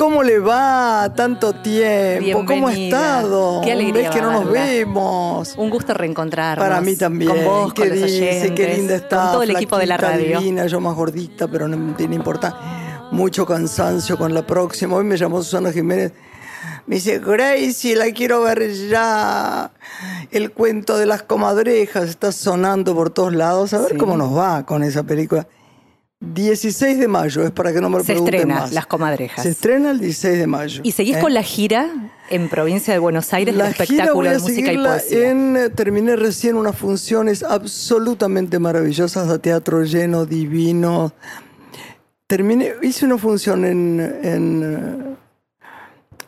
¿Cómo le va? Tanto tiempo. ¿Cómo ha estado? Qué alegría ¿Ves que no nos vemos? Un gusto reencontrarnos. Para mí también. Con vos, qué con los dice, oyentes, qué linda está. Con todo el equipo de la radio. divina, yo más gordita, pero no tiene importar. Mucho cansancio con la próxima. Hoy me llamó Susana Jiménez. Me dice, Gracie, la quiero ver ya. El cuento de las comadrejas está sonando por todos lados. A ver Sí. cómo nos va con esa película. 16 de mayo, es para que no me lo Se pregunten estrena más. Las Comadrejas. Se estrena el 16 de mayo. ¿Y seguís ¿eh? con la gira en provincia de Buenos Aires La del gira espectáculo voy a de música y poesía? en, eh, terminé recién unas funciones absolutamente maravillosas de teatro lleno, divino. Terminé, hice una función en, en eh,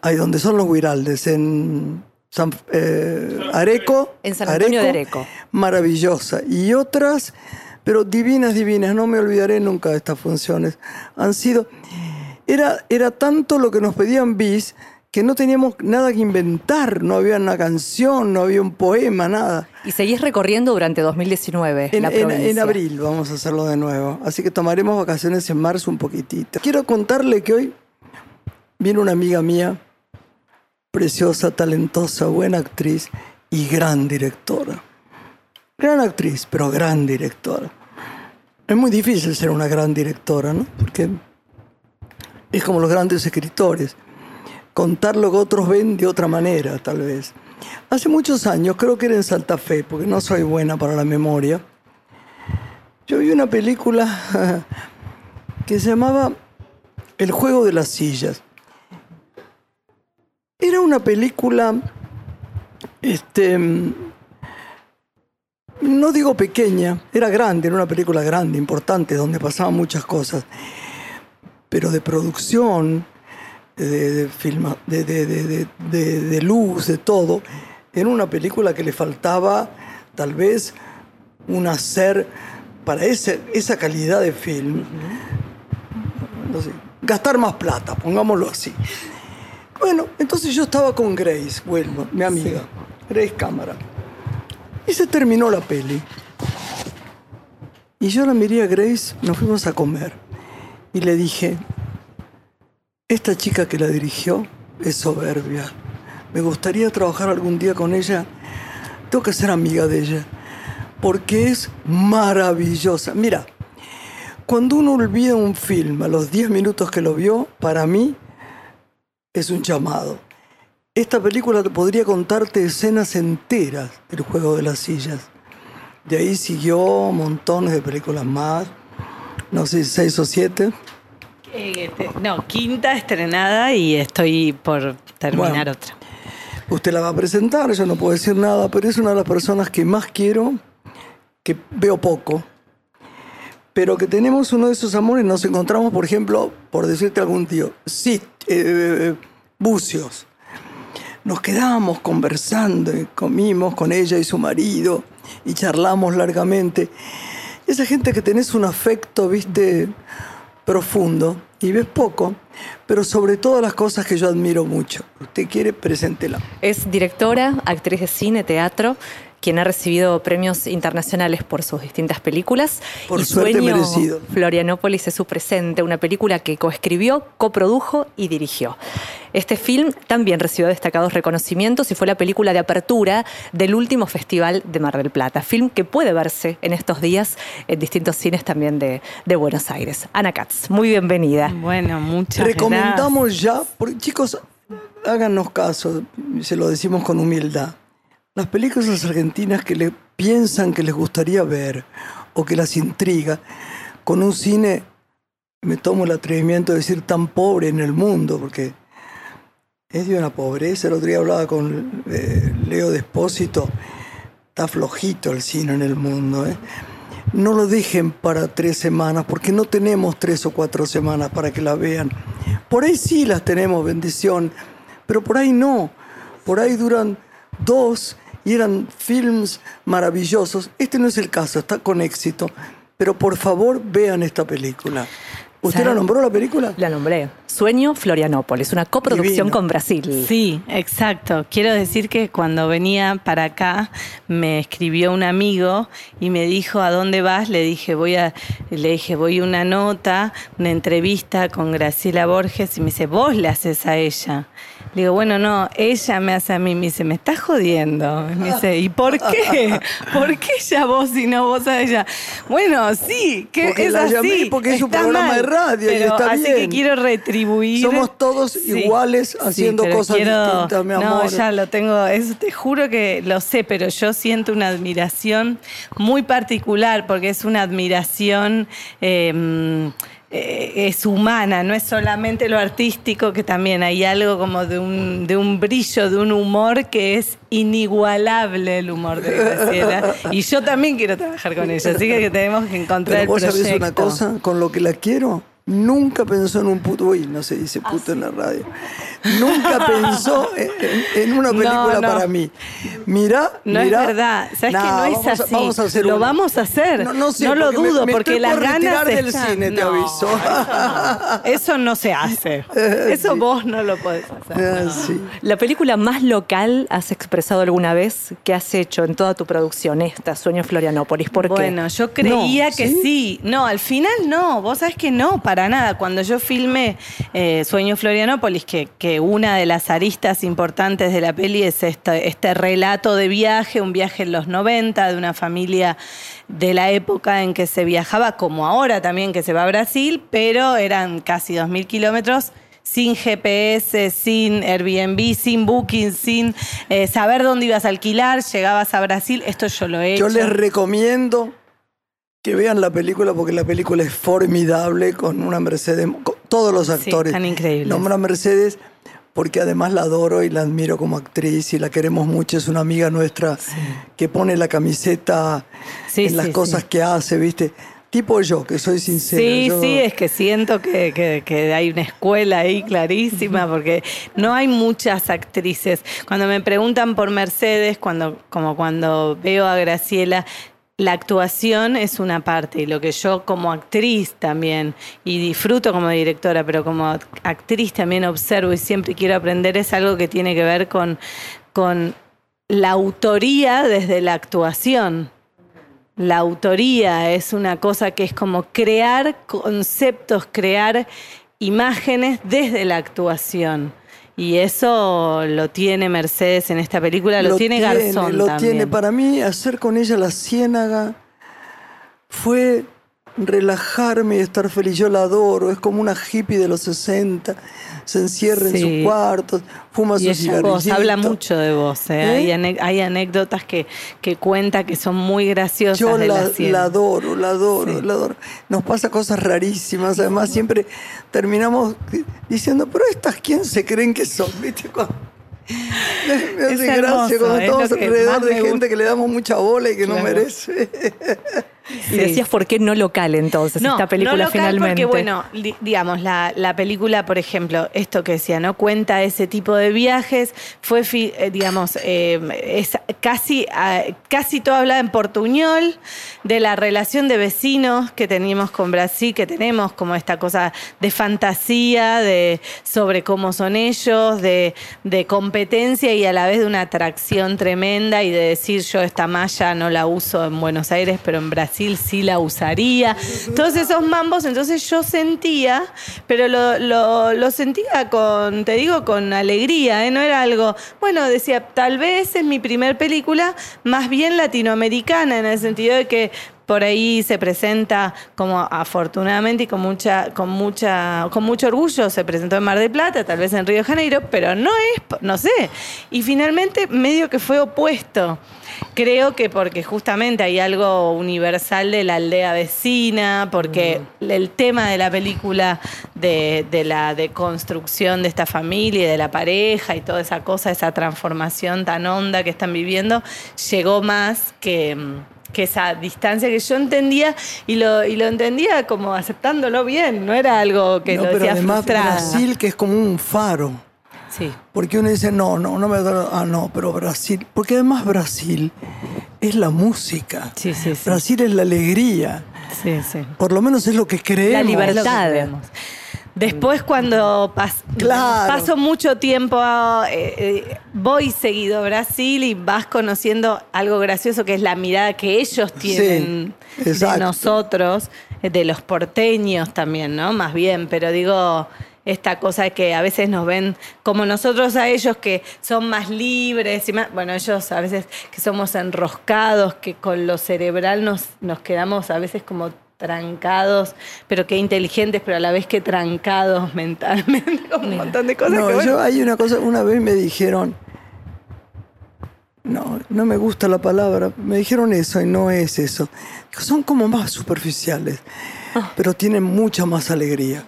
ahí donde son los Huiraldes, en San, eh, Areco. En San Antonio de Areco. Maravillosa. Y otras, pero divinas, divinas. No me olvidaré nunca de estas funciones. Han sido. Era, era tanto lo que nos pedían bis que no teníamos nada que inventar. No había una canción, no había un poema, nada. Y seguís recorriendo durante 2019 En, la en- en abril vamos a hacerlo de nuevo. Así que tomaremos vacaciones en marzo un poquitito. Quiero contarle que hoy viene una amiga mía, preciosa, talentosa, buena actriz y gran directora. Gran actriz, pero gran directora. Es muy difícil ser una gran directora, ¿no? Porque es como los grandes escritores. Contar lo que otros ven de otra manera, tal vez. Hace muchos años, creo que era en Santa Fe, porque no soy buena para la memoria, yo vi una película que se llamaba El juego de las sillas. Era una película, este, no digo pequeña, era grande, era una película grande, importante, donde pasaban muchas cosas, pero de producción, de, filma- luz, de todo, era una película que le faltaba tal vez un hacer para ese, esa calidad de film. No sé, gastar más plata, pongámoslo así. Bueno, entonces yo estaba con Grace Wilmot, mi amiga, Grace Cámara. Y se terminó la peli. Y yo la miré a Grace, nos fuimos a comer. Y le dije, esta chica que la dirigió es soberbia. Me gustaría trabajar algún día con ella. Tengo que ser amiga de ella. Porque es maravillosa. Mira, cuando uno olvida un film a los 10 minutos que lo vio, para mí es un llamado. Esta película podría contarte escenas enteras del juego de las sillas. De ahí siguió montones de películas más. No sé, seis o siete. Eh, no, quinta estrenada y estoy por terminar Bueno. otra. Usted la va a presentar, yo no puedo decir nada, pero es una de las personas que más quiero, que veo poco, pero que tenemos uno de esos amores. Nos encontramos, por ejemplo, por decirte algún tío, sí, eh, bucios. Nos quedábamos conversando, y comimos con ella y su marido y charlamos largamente. Esa gente que tenés un afecto, viste, profundo y ves poco, pero sobre todas las cosas que yo admiro mucho. Usted quiere, preséntela. Es directora, actriz de cine, teatro, quien ha recibido premios internacionales por sus distintas películas. Por y suerte Sueño merecido. Florianópolis es su presente, una película que coescribió, coprodujo y dirigió. Este film también recibió destacados reconocimientos y fue la película de apertura del último festival de Mar del Plata. Film que puede verse en estos días en distintos cines también de, de Buenos Aires. Ana Katz, muy bienvenida. Bueno, muchas Recomendamos ya, porque chicos, háganos caso, se lo decimos con humildad. Las películas argentinas que le piensan que les gustaría ver o que las intriga, con un cine, me tomo el atrevimiento de decir tan pobre en el mundo, porque es de una pobreza. El otro día hablaba con eh, Leo Despósito, está flojito el cine en el mundo. ¿eh? No lo dejen para tres semanas, porque no tenemos tres o cuatro semanas para que la vean. Por ahí sí las tenemos, bendición, pero por ahí no. Por ahí duran dos y eran films maravillosos. Este no es el caso, está con éxito, Pero por favor, vean esta película. ¿Usted la nombró la película? La nombré. Sueño Florianópolis, una coproducción Divino. con Brasil. Sí, exacto. Quiero decir que cuando venía para acá me escribió un amigo y me dijo a dónde vas. Le dije voy a, le dije voy a una nota, una entrevista con Graciela Borges y me dice vos le haces a ella. Le digo bueno no, ella me hace a mí. Me dice me estás jodiendo. Me dice y por qué, por qué ella vos y no vos a ella. Bueno sí, que Porque es la así. llamé porque es un programa mal, de radio y está así bien. que quiero retribuir. Somos todos iguales haciendo cosas distintas, mi No, amor. ya lo tengo, eso te juro que lo sé, pero yo siento una admiración muy particular porque es una admiración. eh, eh, es humana, no es solamente lo artístico, que también hay algo como de un, de un brillo, de un humor que es inigualable el humor de Graciela. Y yo también quiero trabajar con ella, así que tenemos que encontrar Pero el vos proyecto. sabés una cosa, con lo que la quiero, nunca pensó en un puto. Uy, no se dice Ah, puto en la radio. Nunca pensó en, en- en una película No, no. para mí. Mirá, No mirá. es verdad. ¿Sabes que no es vamos a- así? vamos a hacer lo una. vamos a hacer. No, no sé, lo me- dudo, me porque estoy las por ganas del están. cine, te No, aviso. Eso no se hace. Eso Sí. vos no lo podés hacer. Ah, no. sí. La película más local has expresado alguna vez que has hecho en toda tu producción, esta, Sueño Florianópolis. ¿Por qué? Bueno, yo creía No, que ¿sí? ¿sí? No, al final no. Vos sabés que no, para nada. Cuando yo filmé eh, Sueño Florianópolis, que, que una de las aristas importantes de la peli es este, este relato de viaje, un viaje en los 90 de una familia de la época en que se viajaba, como ahora también que se va a Brasil, pero eran casi 2.000 kilómetros sin GPS, sin Airbnb, sin Booking, sin eh, saber dónde ibas a alquilar, llegabas a Brasil. Esto yo lo he Yo hecho. les recomiendo que vean la película porque la película es formidable con una Mercedes, con todos los actores. están increíbles. Nombra Mercedes porque además la adoro y la admiro como actriz y la queremos mucho. Es una amiga nuestra que pone la camiseta Sí, en las sí, cosas sí. que hace, ¿viste? Tipo yo, que soy sincero. Sí, yo- sí, es que siento que, que- que hay una escuela ahí clarísima, porque no hay muchas actrices. Cuando me preguntan por Mercedes, cuando, como cuando veo a Graciela, la actuación es una parte, y lo que yo como actriz también, y disfruto como directora, pero como actriz también observo y siempre quiero aprender, es algo que tiene que ver con, con la autoría desde la actuación. La autoría es una cosa que es como crear conceptos, crear imágenes desde la actuación. Y eso lo tiene Mercedes en esta película, lo, tiene Garzón Lo también. tiene. Para mí, hacer con ella la ciénaga fue relajarme y estar feliz. Yo la adoro. Es como una hippie de los 60. Se encierra en su cuarto, fuma Y vos, cigarrillitos. habla mucho de vos. ¿eh? ¿Eh? Hay, ane- hay anécdotas que, que cuenta que son muy graciosas Yo de la, la, cien. la adoro, la adoro, Sí. la adoro. Nos pasa cosas rarísimas. Además, siempre terminamos diciendo, pero estas, ¿quién se creen que son? ¿Viste? Cuando- Me, Es hace hermoso, gracia cuando es estamos alrededor de gente que le damos mucha bola y que no Claro. Y decías, ¿por qué no local entonces esta película no local finalmente? Porque, bueno, di- digamos, la, la película, por ejemplo, esto que decía, no cuenta ese tipo de viajes, fue, eh, digamos, eh, es casi, ah, casi todo habla en portuñol, de la relación de vecinos que teníamos con Brasil, que tenemos como esta cosa de fantasía, de sobre cómo son ellos, de, de competencia y a la vez de una atracción tremenda y de decir yo esta malla no la uso en Buenos Aires, pero en Brasil sí la usaría. Todos esos mambos, entonces yo sentía, pero lo, lo- lo sentía con, te digo, con alegría, ¿eh? no era algo, bueno, decía, tal vez es mi primer película más bien latinoamericana, en el sentido de que por ahí se presenta como afortunadamente y con mucha con mucha con mucho orgullo se presentó en Mar del Plata, tal vez en Río de Janeiro, pero no es, no sé. Y finalmente medio que fue opuesto. Creo que porque justamente hay algo universal de la aldea vecina, porque el tema de la película de, de la deconstrucción de esta familia y de la pareja y toda esa cosa, esa transformación tan honda que están viviendo, llegó más que, que esa distancia que yo entendía y lo, y lo entendía como aceptándolo bien, no era algo que no, lo pero decía además frustrada. Brasil, que es como un faro. Sí. Porque uno dice, no, no, no me. Ah, no, pero Brasil. Porque además Brasil es la música. Sí, sí, sí. Brasil es la alegría. Sí, sí. Por lo menos es lo que creemos. La libertad. Creemos. Después cuando pas- Claro. paso mucho tiempo, eh, eh, voy seguido a Brasil y vas conociendo algo gracioso que es la mirada que ellos tienen Sí, de nosotros, de los porteños también, ¿no? Más bien, pero digo, esta cosa que a veces nos ven como nosotros a ellos que son más libres y más, bueno, ellos a veces que somos enroscados, que con lo cerebral nos, nos quedamos a veces como trancados, pero que inteligentes, pero a la vez que trancados mentalmente, como un montón de cosas No, que bueno, yo hay una cosa, una vez me dijeron, no, no me gusta la palabra, me dijeron eso y no es eso. Son como más superficiales, Ah. pero tienen mucha más alegría,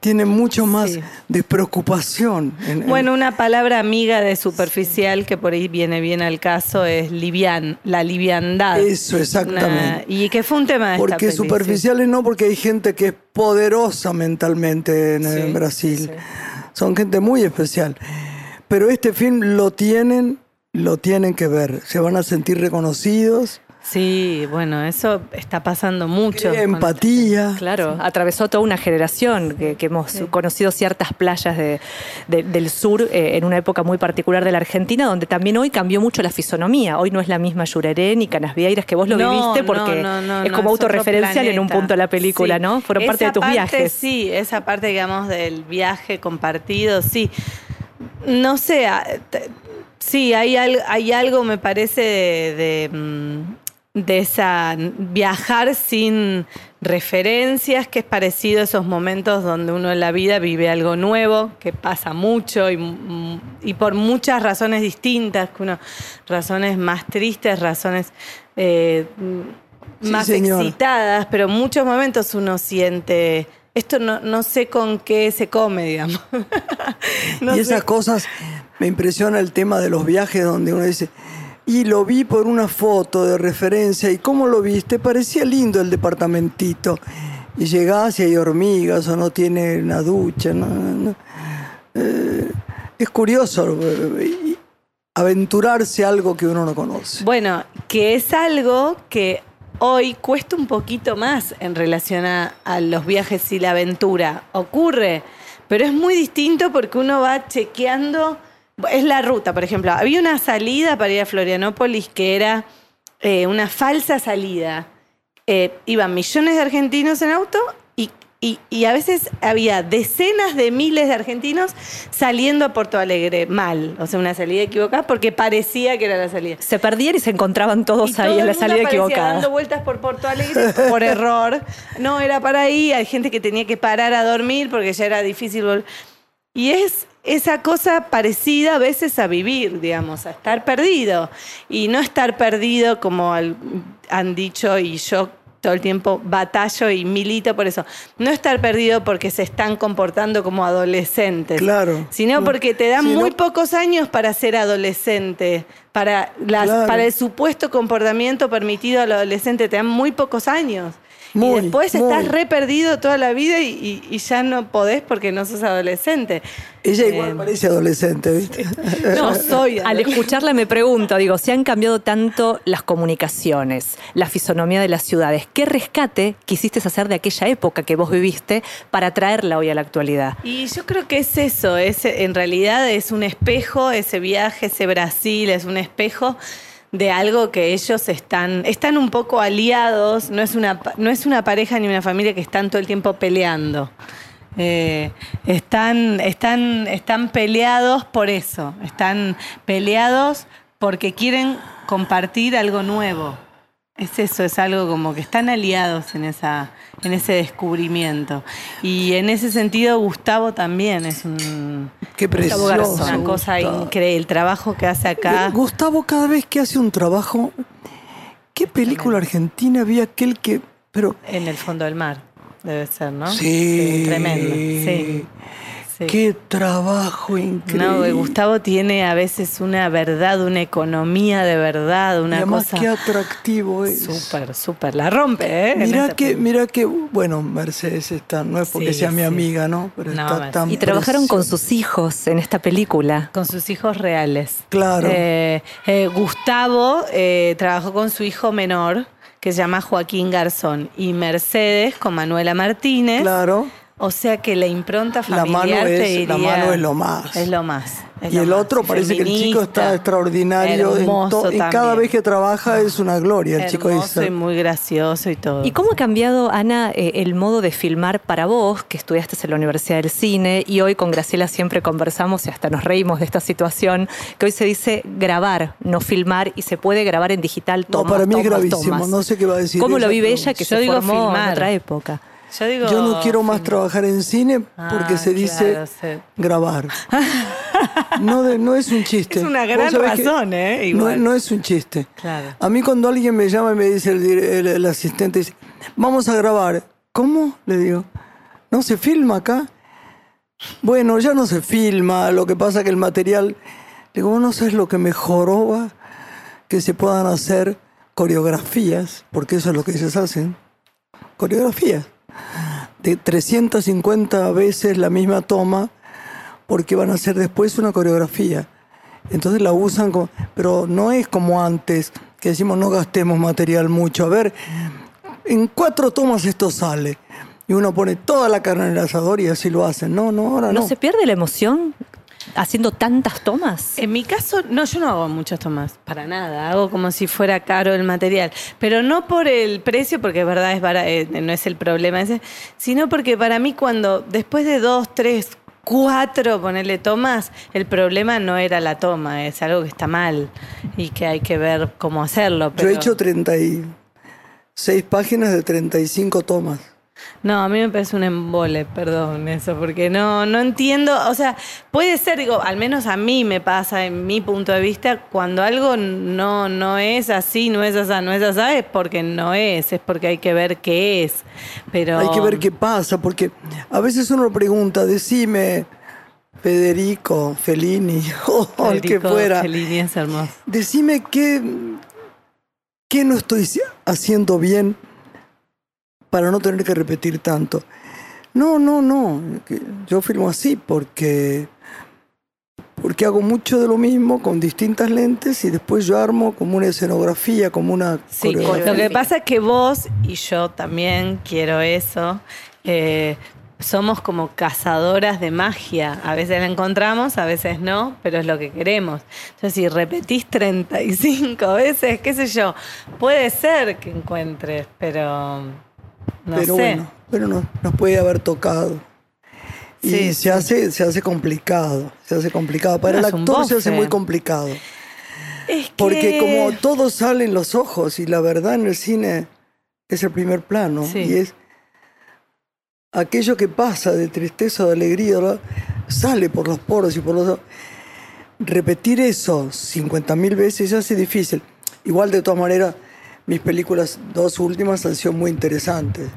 tienen mucho más Sí. despreocupación. en- en- Bueno, una palabra amiga de superficial que por ahí viene bien al caso es livian, la liviandad. Eso, exactamente. Una- y que fue un tema de porque superficiales no, porque hay gente que es poderosa mentalmente en, Brasil. sí. Son gente muy especial. Pero este film lo tienen, lo tienen que ver. Se van a sentir reconocidos. Sí, bueno, eso está pasando mucho. Qué empatía. Claro, atravesó toda una generación que, que hemos conocido ciertas playas de- de- del sur eh, en una época muy particular de la Argentina, donde también hoy cambió mucho la fisonomía. Hoy no es la misma Yureré ni Canasvieiras que vos lo No, viviste porque no, no, es como autorreferencial en un punto de la película, Sí. ¿no? Fueron parte de tus parte, viajes. Sí, esa parte, digamos, del viaje compartido, sí. No sé, sí, hay, al- hay algo, me parece, de, de, mm, de esa viajar sin referencias, que es parecido a esos momentos donde uno en la vida vive algo nuevo, que pasa mucho y, y por muchas razones distintas, que uno, razones más tristes, razones eh, Sí, más excitadas, pero en muchos momentos uno siente, esto no, no sé con qué se come, digamos. No y sé. esas cosas, me impresiona el tema de los viajes donde uno dice, y lo vi por una foto de referencia, ¿y cómo lo viste? Parecía lindo el departamentito. Y llegás y hay hormigas o no tiene una ducha. no, no. Eh, es curioso eh, aventurarse algo que uno no conoce. Bueno, que es algo que hoy cuesta un poquito más en relación a los viajes y la aventura. Ocurre, pero es muy distinto porque uno va chequeando. Es la ruta, por ejemplo. Había una salida para ir a Florianópolis que era eh, una falsa salida. Eh, iban millones de argentinos en auto y, y- y a veces había decenas de miles de argentinos saliendo a Porto Alegre mal. O sea, una salida equivocada porque parecía que era la salida. Se perdían y se encontraban todos Y todo ahí en la salida equivocada. dando vueltas por Porto Alegre por error. No, era para ahí. Hay gente que tenía que parar a dormir porque ya era difícil. Y es esa cosa parecida a veces a vivir, digamos, a estar perdido. Y no estar perdido como han dicho y yo todo el tiempo batallo y milito por eso. No estar perdido porque se están comportando como adolescentes. Claro. Sino porque te dan muy ¿no? pocos años para ser adolescente, para, las, Claro. para el supuesto comportamiento permitido al adolescente, te dan muy pocos años. Muy, y después muy. estás re perdido toda la vida y, y- y ya no podés porque no sos adolescente. Ella igual Eh, parece adolescente, ¿viste? No soy Al escucharla me pregunto, digo, si han cambiado tanto las comunicaciones, la fisonomía de las ciudades, ¿qué rescate quisiste hacer de aquella época que vos viviste para traerla hoy a la actualidad? Y yo creo que es eso, es, en realidad es un espejo, ese viaje, ese Brasil, es un espejo de algo que ellos están, están un poco aliados, no es, una, no es una pareja ni una familia que están todo el tiempo peleando. Eh, están, están, están peleados por eso, están peleados porque quieren compartir algo nuevo. Es eso, es algo como que están aliados en, esa, en ese descubrimiento. Y en ese sentido, Gustavo también es un, Qué Gustavo precioso. Garzón. una cosa Gustavo. increíble. El trabajo que hace acá. Gustavo cada vez que hace un trabajo, ¿qué película argentina había aquel que... Pero En el fondo del mar, debe ser, ¿no? Sí. tremendo. Sí. Sí. Qué trabajo increíble. No, Gustavo tiene a veces una verdad, una economía de verdad, y una además cosa qué atractivo es. súper, súper. La rompe, ¿eh? Esta que, película. mira que, bueno, Mercedes está, no es porque Sí, sea mi amiga, ¿no? Pero No, está Mercedes. tan Y trabajaron con sus hijos en esta película. Con sus hijos reales. Claro. Eh, eh, Gustavo eh, trabajó con su hijo menor, que se llama Joaquín Garzón, y Mercedes con Manuela Martínez. Claro. O sea que la impronta La familiar mano te es- la mano es lo más. Es lo más. es Y lo el más. otro parece que el chico está extraordinario. en hermoso to- y cada vez que trabaja es una gloria el chico Hermoso y muy gracioso y todo. ¿Y cómo ha cambiado, Ana, eh, el modo de filmar para vos, que estudiaste en la Universidad del Cine, y hoy con Graciela siempre conversamos y hasta nos reímos de esta situación, que hoy se dice grabar, no filmar, y se puede grabar en digital No, tomas, para mí es gravísimo. tomas. No sé qué va a decir. ¿Cómo lo vive ella que Yo se digo formó en filmar. otra época? Yo digo. Yo no quiero más trabajar en cine porque Ah, se dice claro, sí. grabar. No, de- no es un chiste. Es una gran razón, ¿eh? No, Igual. no es un chiste. Claro. A mí cuando alguien me llama y me dice el, el- el asistente, dice, vamos a grabar. ¿Cómo? Le digo, ¿no se filma acá? Bueno, ya no se filma, lo que pasa que el material... Digo, ¿vos no sabes lo que me joroba? Que se puedan hacer coreografías, porque eso es lo que ellos hacen. Coreografías. De 350 veces la misma toma, porque van a hacer después una coreografía. Entonces la usan, como, pero no es como antes, que decimos no gastemos material mucho. A ver, en cuatro tomas esto sale. Y uno pone toda la carne en el asador y así lo hacen. No, no, ahora ¿No, no. se pierde la emoción haciendo tantas tomas? En mi caso, no, yo no hago muchas tomas, para nada. Hago como si fuera caro el material. Pero no por el precio, porque es verdad, es bara- eh, no es el problema ese, sino porque para mí cuando después de dos, tres, cuatro ponerle tomas, el problema no era la toma, es algo que está mal y que hay que ver cómo hacerlo. Yo pero- he hecho 36 páginas de 35 tomas. No, a mí me parece un embole, perdón, eso, porque no, no entiendo, o sea, puede ser, digo, al menos a mí me pasa, en mi punto de vista, cuando algo no, no es así, no es así, no es así, es porque no es, es porque hay que ver qué es. Pero Hay que ver qué pasa, porque a veces uno pregunta, decime, Federico, Fellini, o el que fuera, Fellini es hermoso. decime qué, qué no estoy haciendo bien para no tener que repetir tanto. No, no, no. Yo filmo así porque, porque hago mucho de lo mismo con distintas lentes y después yo armo como una escenografía, como una Sí, lo que pasa es que vos y yo también quiero eso. eh, somos como cazadoras de magia. A veces la encontramos, a veces no, pero es lo que queremos. Entonces, si repetís 35 veces, qué sé yo, puede ser que encuentres, pero no pero sé. bueno, pero no, nos puede haber tocado. Y Sí, se, hace, se hace complicado, se hace complicado. Para No, el actor se hace muy complicado. Es Porque que- como todo sale en los ojos y la verdad en el cine es el primer plano Sí. y es aquello que pasa de tristeza o de alegría ¿no? sale por los poros y por los. Repetir eso 50.000 veces se hace difícil. Igual de todas maneras, mis películas dos últimas han sido muy interesantes.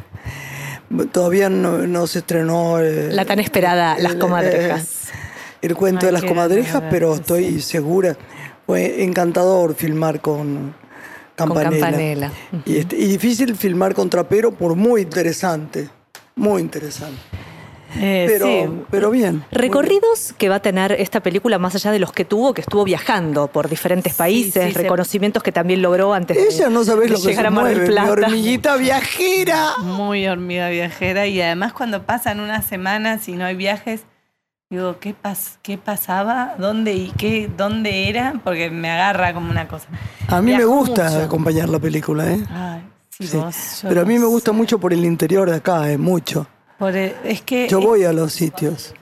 Todavía no, no se estrenó eh, La tan esperada Las el- Comadrejas. eh, el cuento Ay, de las comadrejas, pero estoy sí. segura. Fue encantador filmar con Campanella. Campanella. Y, este- y difícil filmar con Trapero por muy interesante. Muy interesante. Eh, Pero, sí. pero bien. Recorridos que va a tener esta película más allá de los que tuvo, que estuvo viajando por diferentes países, sí, reconocimientos que también logró antes de- Ella no sabés de lo que llegar se a Mar del mi hormiguita viajera. Muy hormiga viajera y además cuando pasan unas semanas y no hay viajes, digo, ¿qué, pas qué pasaba? ¿Dónde y qué, dónde era? Porque me agarra como una cosa. A mí me gusta mucho. acompañar la película, ¿eh? Ay, sí, Sí. vos, yo Pero a mí me sé. gusta mucho por el interior de acá, ¿eh? Mucho. Por el- es que, Yo voy a los sitios.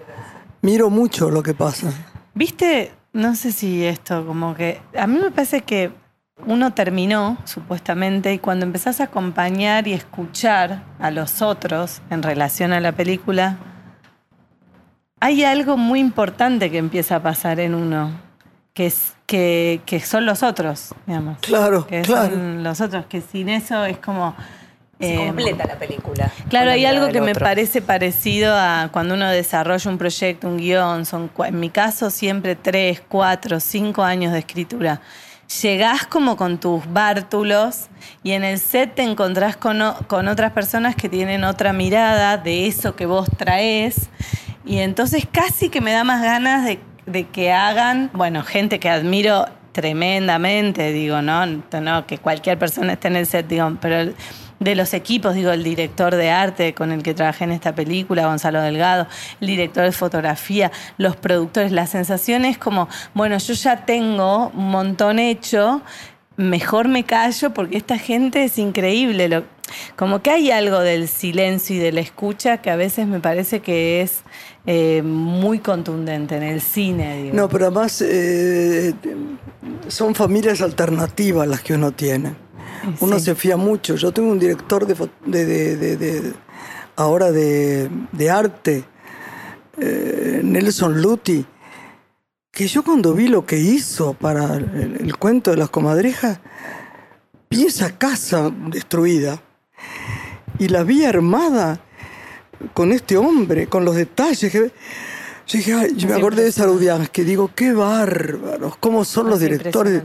Miro mucho lo que pasa. viste, no sé si esto, como que, a mí me parece que uno terminó, supuestamente, y cuando empezás a acompañar y escuchar a los otros en relación a la película, hay algo muy importante que empieza a pasar en uno, que, es, que, que son los otros, digamos. Claro, que claro. son los otros, que sin eso es como Se Eh, completa la película. Claro, la hay algo que me parece parecido a cuando uno desarrolla un proyecto, un guion, son, en mi caso siempre tres, cuatro, cinco años de escritura. Llegás como con tus bártulos y en el set te encontrás con, con otras personas que tienen otra mirada de eso que vos traes y entonces casi que me da más ganas de, de que hagan, bueno, gente que admiro tremendamente, digo, ¿no? no que cualquier persona esté en el set, digo, pero el- de los equipos, digo, el director de arte con el que trabajé en esta película, Gonzalo Delgado, el director de fotografía, los productores, la sensación es como, bueno, yo ya tengo un montón hecho, mejor me callo porque esta gente es increíble. Lo- como que hay algo del silencio y de la escucha que a veces me parece que es eh, muy contundente en el cine. Digo. No, pero además eh, son familias alternativas las que uno tiene. Uno Sí. se fía mucho. Yo tengo un director de, fo- de- de- de- de- ahora de, de arte, eh, Nelson Luti, que yo cuando vi lo que hizo para el, el cuento de las comadrejas, vi esa casa destruida y la vi armada con este hombre, con los detalles que... Yo, dije, ay, yo me acordé de Sarudians, que digo, qué bárbaros, cómo son los Es directores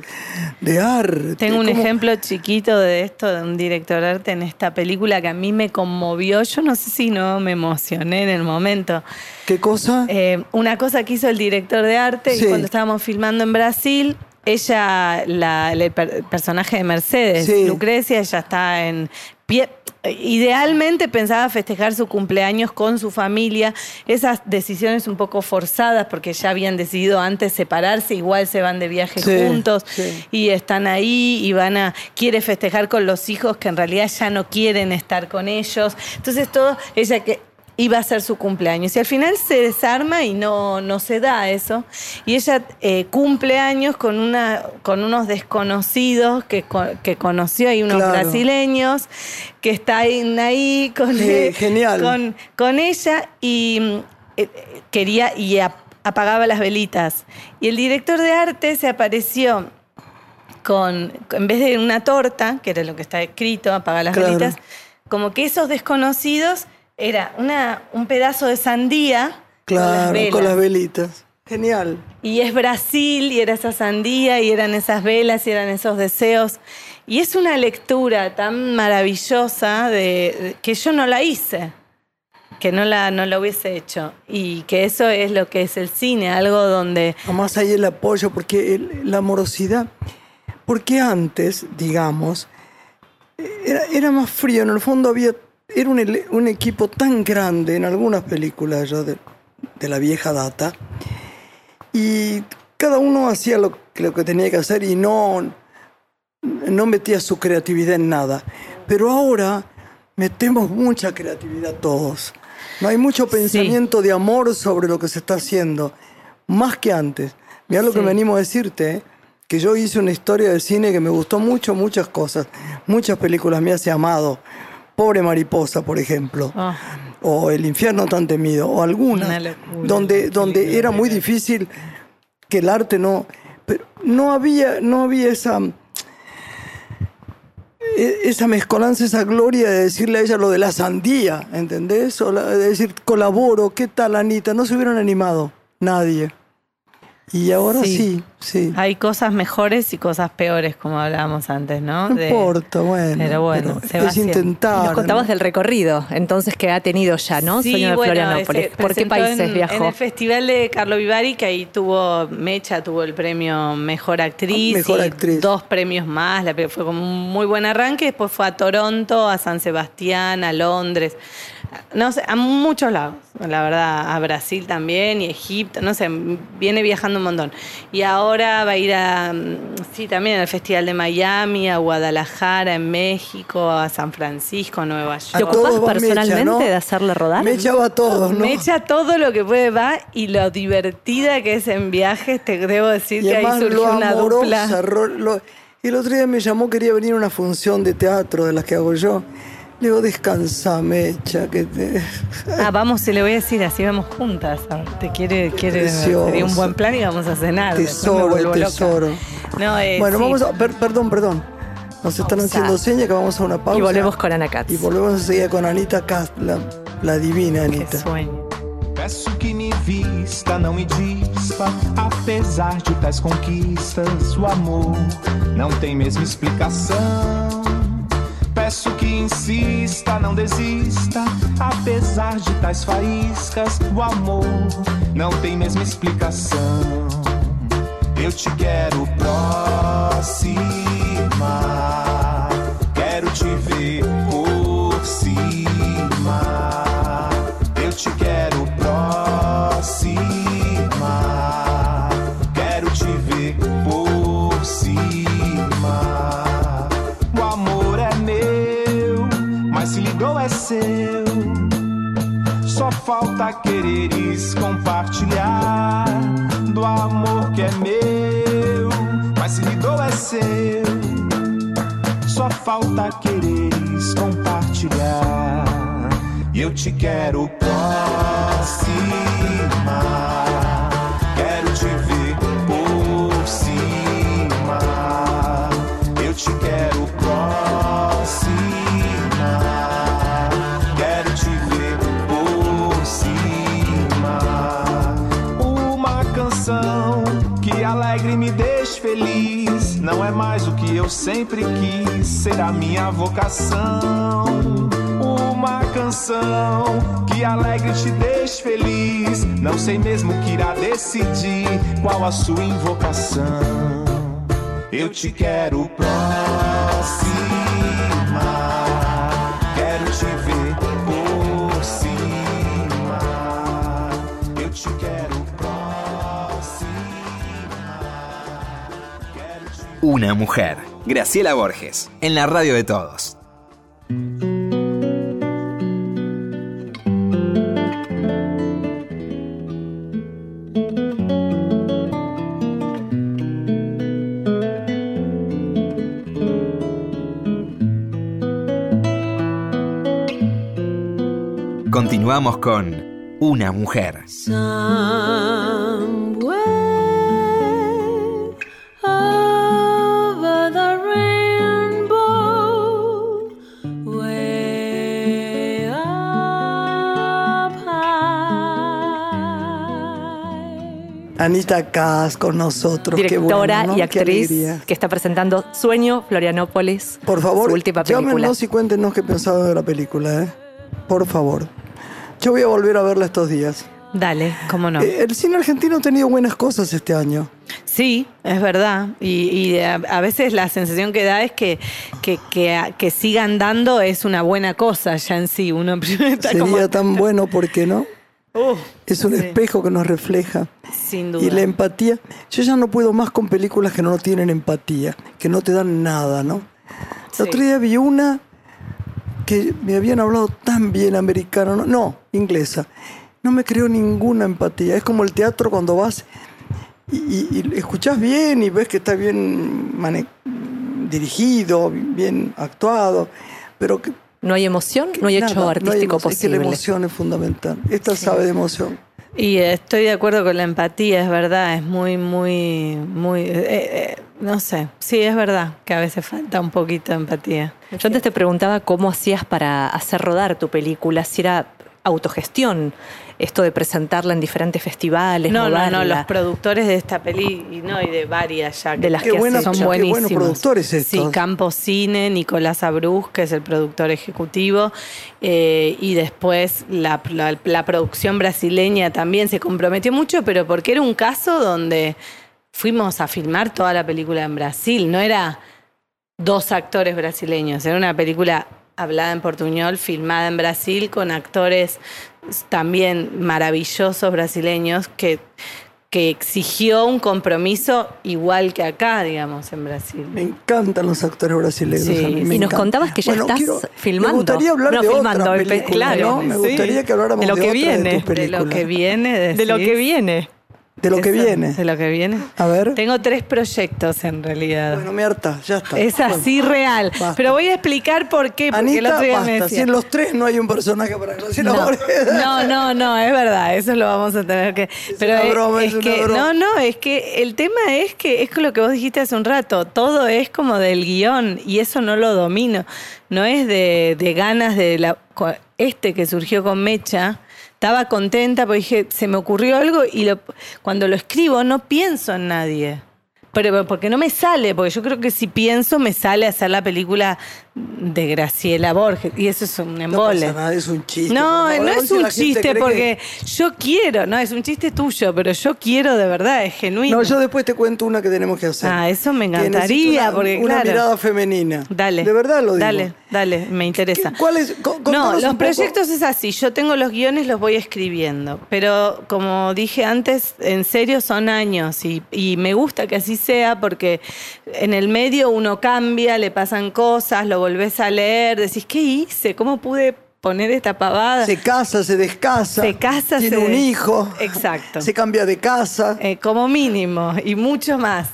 de arte. Tengo un cómo- ejemplo chiquito de esto, de un director de arte en esta película que a mí me conmovió. Yo no sé si no me emocioné en el momento. ¿Qué cosa? Eh, una cosa que hizo el director de arte, Sí. y cuando estábamos filmando en Brasil, ella, la, el per- personaje de Mercedes, Sí. Lucrecia, ella está en pie. Idealmente pensaba festejar su cumpleaños con su familia. Esas decisiones un poco forzadas, porque ya habían decidido antes separarse, igual se van de viaje Sí, juntos sí. y están ahí y van a quiere festejar con los hijos que en realidad ya no quieren estar con ellos. Entonces todo ella que iba a ser su cumpleaños y al final se desarma y no, no se da eso y ella eh, cumple años con una con unos desconocidos que, que conoció ahí unos Claro. brasileños que están ahí con, genial. con, con ella y eh, quería y ap- apagaba las velitas y el director de arte se apareció con, en vez de una torta, que era lo que está escrito, apagar las Claro. velitas, como que esos desconocidos era una, un pedazo de sandía claro, con las con las velas. velitas. Genial. Y es Brasil, y era esa sandía, y eran esas velas, y eran esos deseos. Y es una lectura tan maravillosa de, de- que yo no la hice, que no la, no la hubiese hecho. Y que eso es lo que es el cine, algo donde Además hay el apoyo, porque el- la morosidad, porque antes, digamos, era, era más frío, en el fondo había, era un, un equipo tan grande en algunas películas ya de, de la vieja data, y cada uno hacía lo, que- lo que tenía que hacer y no, no metía su creatividad en nada. Pero ahora metemos mucha creatividad todos. No hay mucho pensamiento de amor sobre lo que se está haciendo, más que antes. Mira lo que Sí. me animo a decirte, ¿eh? que yo hice una historia de cine que me gustó mucho, muchas cosas, muchas películas me hace amado. Pobre mariposa, por ejemplo, Oh. o El infierno tan temido, o algunas, Una locura. donde, donde era muy difícil que el arte no, pero no había, no había esa e- esa mezcolanza, esa gloria de decirle a ella lo de la sandía, ¿entendés? O la- de decir, colaboro, ¿qué tal, Anita? No se hubieran animado, nadie. Y ahora Sí. sí, sí. hay cosas mejores y cosas peores, como hablábamos antes, ¿no? No De- importa, bueno. pero bueno, se va es haciendo. intentar. Nos contabas ¿no? del recorrido, entonces que ha tenido ya, ¿no? Sí, Sueño de bueno, Florianópolis. ese ¿Por qué países en, viajó? En el festival de Carlo Vivari, que ahí tuvo, Mecha tuvo el premio Mejor Actriz. Mejor y Actriz. Dos premios más, la fue como un muy buen arranque. Después fue a Toronto, a San Sebastián, a Londres. No sé, a muchos lados, la verdad, a Brasil también y Egipto, no sé, viene viajando un montón. Y ahora va a ir a, mm, sí, también al Festival de Miami, a Guadalajara, en México, a San Francisco, a Nueva York. ¿Te va Mecha, personalmente ¿no? de hacerle rodar? Me echaba a todos, ¿no? Me echa todo lo que puede va y lo divertida que es en viajes, te debo decir y que ahí surgió lo una amorosa. dupla. lo- y el otro día me llamó, quería venir a una función de teatro de las que hago yo. Le digo, descansa, Mecha, que te... Ah, vamos, se le voy a decir, así vamos juntas. Te quiere, quiere, sería un buen plan y vamos a cenar. Tesoro, loca. tesoro. No, eh, bueno, sí. vamos a... per- perdón, perdón. Nos están Vamos haciendo señas que vamos a una pausa. Y volvemos con Ana Katz. Y volvemos enseguida con Anita Cast, la, la divina Qué Anita. sueño. Peço que me vista, não me dispa, apesar de tais conquistas, o amor não tem mesma explicação. Peço que insista, não desista, apesar de tais faíscas, o amor não tem mesma explicação. Eu te quero próxima, quero te ver por cima. Só falta quereres compartilhar do amor que é meu, mas se ligou é seu. Só falta quereres compartilhar. E eu te quero próxima. Eu sempre quis, ser a minha vocação. Uma canção que alegre te deixe feliz. Não sei mesmo que irá decidir qual a sua invocação. Eu te quero próxima. Quero te ver por cima. Eu te quero próxima. Una mujer. Graciela Borges, en la radio de todos. Continuamos con Una mujer. Anita Cast con nosotros. qué Directora bueno, ¿no? y Qué actriz que está presentando Sueño Florianópolis. Por favor, su última película. llámenos y cuéntenos qué pensaban de la película, ¿eh? Por favor. Yo voy a volver a verla estos días. Dale, cómo no. Eh, el cine argentino ha tenido buenas cosas este año. Sí, es verdad. Y, y a, a veces la sensación que da es que, que, que, que sigan dando es una buena cosa ya en sí. Uno Sería como- tan bueno, ¿por qué no? Uh, Es un Sí. espejo que nos refleja. sin duda. Y la empatía. Yo ya no puedo más con películas que no tienen empatía, que no te dan nada, ¿no? Sí. El otro día vi una que me habían hablado tan bien americano, no, no, inglesa. No me creó ninguna empatía. Es como el teatro cuando vas y, y- y escuchás bien y ves que está bien mane- dirigido, bien actuado, pero que No hay emoción, no hay nada, hecho no artístico emoción. Es que la posible. emoción es fundamental. Esta sabe de emoción. Y estoy de acuerdo con la empatía, es verdad, es muy, muy, muy, eh, eh, no sé, sí, es verdad que a veces falta un poquito de empatía. Yo antes te preguntaba cómo hacías para hacer rodar tu película, si era autogestión, esto de presentarla en diferentes festivales, No, no, no, los productores de esta peli, y no, y de varias ya. De las Qué que buena- son hecho. qué buenos buenísimos. productores estos. Sí, Campos Cine, Nicolás Abruz, que es el productor ejecutivo, eh, y después la, la- la producción brasileña también se comprometió mucho, pero porque era un caso donde fuimos a filmar toda la película en Brasil, no era dos actores brasileños, era una película hablada en portuñol, filmada en Brasil, con actores también maravillosos brasileños que, que exigió un compromiso igual que acá, digamos, en Brasil. Me encantan los actores brasileños. Sí, a mí me y nos contabas que ya Bueno, estás quiero- filmando. Me gustaría hablar No, de filmando, otra película, claro, ¿no? Me sí. gustaría que habláramos De lo de, que otra viene, de tus De lo que viene, De lo que viene. De lo que Eso, viene. De lo que viene. A ver. Tengo tres proyectos en realidad. Bueno, me harta, ya está. es así Bueno, real. basta. Pero voy a explicar por qué. Porque el Anita, otro día me basta. Si decía- en los tres no hay un personaje para no, no, no, no, es verdad, eso lo vamos a tener que. pero una es- broma, es, es una que broma. no, no, es que el tema es que es con lo que vos dijiste hace un rato, todo es como del guion y eso no lo domino, no es de, de ganas de la este que surgió con Mecha. Estaba contenta porque dije, se me ocurrió algo y lo- cuando lo escribo no pienso en nadie. Pero porque no me sale, porque yo creo que si pienso me sale hacer la película de Graciela Borges y eso es un No embole. pasa nada, es un chiste. No, no es un chiste porque yo quiero, no, es un chiste tuyo, pero yo quiero de verdad, es genuino. No, yo después te cuento una que tenemos que hacer. Ah, eso me encantaría, una, porque Una claro. mirada femenina. Dale. De verdad lo digo. Dale, dale, me interesa. ¿Qué- cuál es? No, los proyectos es así. Yo tengo los guiones, los voy escribiendo. Pero como dije antes, en serio son años. Y, y me gusta que así sea porque en el medio uno cambia, le pasan cosas, lo volvés a leer, decís, ¿qué hice? ¿Cómo pude poner esta pavada? Se casa, se descasa. Se casa, Tiene se un des- hijo. Exacto. Se cambia de casa. Eh, como mínimo, y mucho más.